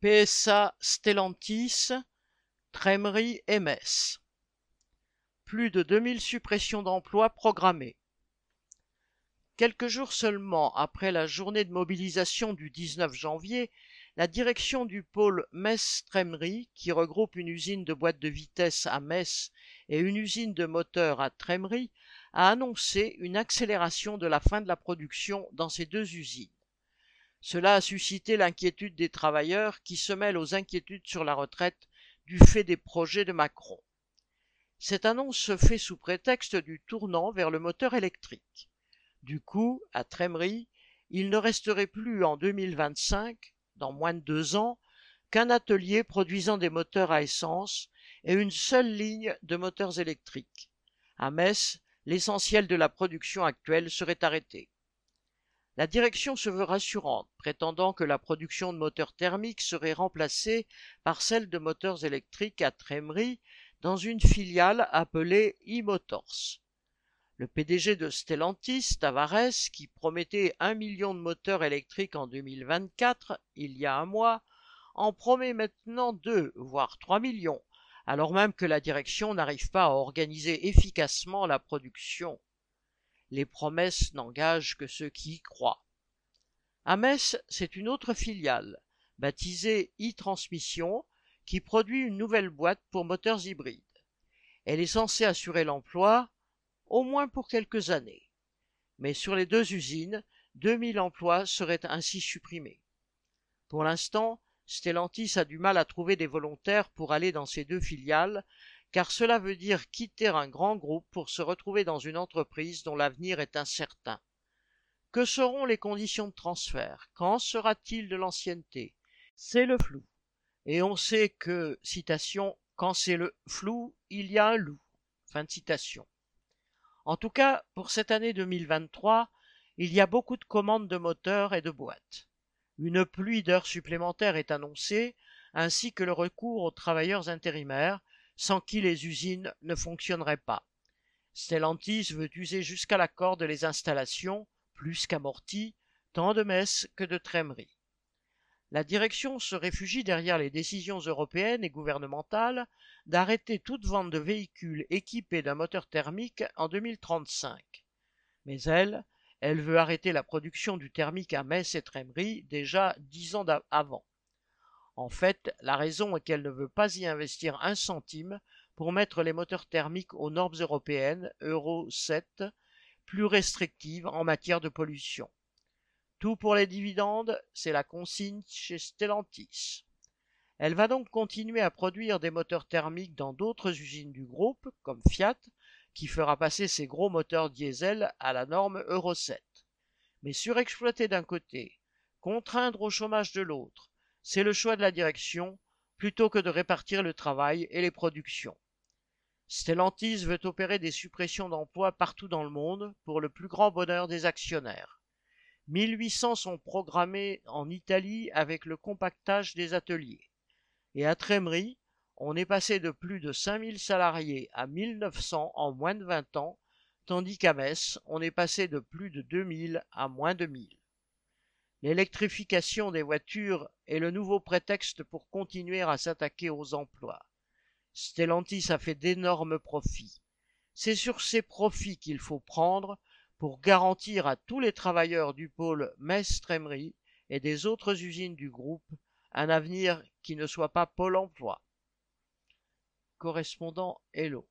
PSA Stellantis, Trémery MS. Plus de 2000 suppressions d'emplois programmées. Quelques jours seulement après la journée de mobilisation du 19 janvier, la direction du pôle Metz-Trémery, qui regroupe une usine de boîtes de vitesse à Metz et une usine de moteurs à Trémery, a annoncé une accélération de la fin de la production dans ces deux usines. Cela a suscité l'inquiétude des travailleurs qui se mêlent aux inquiétudes sur la retraite du fait des projets de Macron. Cette annonce se fait sous prétexte du tournant vers le moteur électrique. Du coup, à Trémery, il ne resterait plus en 2025, dans moins de deux ans, qu'un atelier produisant des moteurs à essence et une seule ligne de moteurs électriques. À Metz, l'essentiel de la production actuelle serait arrêté. La direction se veut rassurante, prétendant que la production de moteurs thermiques serait remplacée par celle de moteurs électriques à Trémery dans une filiale appelée e-Motors. Le PDG de Stellantis, Tavares, qui promettait un million de moteurs électriques en 2024, il y a un mois, en promet maintenant deux, voire trois millions, alors même que la direction n'arrive pas à organiser efficacement la production. Les promesses n'engagent que ceux qui y croient. À Metz, c'est une autre filiale, baptisée e-Transmission, qui produit une nouvelle boîte pour moteurs hybrides. Elle est censée assurer l'emploi, au moins pour quelques années. Mais sur les deux usines, 2000 emplois seraient ainsi supprimés. Pour l'instant, Stellantis a du mal à trouver des volontaires pour aller dans ces deux filiales, car cela veut dire quitter un grand groupe pour se retrouver dans une entreprise dont l'avenir est incertain. Que seront les conditions de transfert? Quand sera-t-il de l'ancienneté? C'est le flou. Et on sait que, citation, quand c'est le flou, il y a un loup. Fin citation. En tout cas, pour cette année 2023, il y a beaucoup de commandes de moteurs et de boîtes. Une pluie d'heures supplémentaires est annoncée, ainsi que le recours aux travailleurs intérimaires, sans qui les usines ne fonctionneraient pas. Stellantis veut user jusqu'à la corde les installations, plus qu'amorties, tant de Metz que de Trémery. La direction se réfugie derrière les décisions européennes et gouvernementales d'arrêter toute vente de véhicules équipés d'un moteur thermique en 2035. Mais elle, elle veut arrêter la production du thermique à Metz et Trémery déjà dix ans avant. En fait, la raison est qu'elle ne veut pas y investir un centime pour mettre les moteurs thermiques aux normes européennes Euro 7 plus restrictives en matière de pollution. Tout pour les dividendes, c'est la consigne chez Stellantis. Elle va donc continuer à produire des moteurs thermiques dans d'autres usines du groupe, comme Fiat, qui fera passer ses gros moteurs diesel à la norme Euro 7. Mais surexploiter d'un côté, contraindre au chômage de l'autre, c'est le choix de la direction plutôt que de répartir le travail et les productions. Stellantis veut opérer des suppressions d'emplois partout dans le monde pour le plus grand bonheur des actionnaires. 1800 sont programmés en Italie avec le compactage des ateliers. Et à Trémery, on est passé de plus de 5000 salariés à 1900 en moins de 20 ans, tandis qu'à Metz, on est passé de plus de 2000 à moins de 1000. L'électrification des voitures est le nouveau prétexte pour continuer à s'attaquer aux emplois. Stellantis a fait d'énormes profits. C'est sur ces profits qu'il faut prendre pour garantir à tous les travailleurs du pôle Metz-Trémery et des autres usines du groupe un avenir qui ne soit pas Pôle emploi. Correspondant Hello.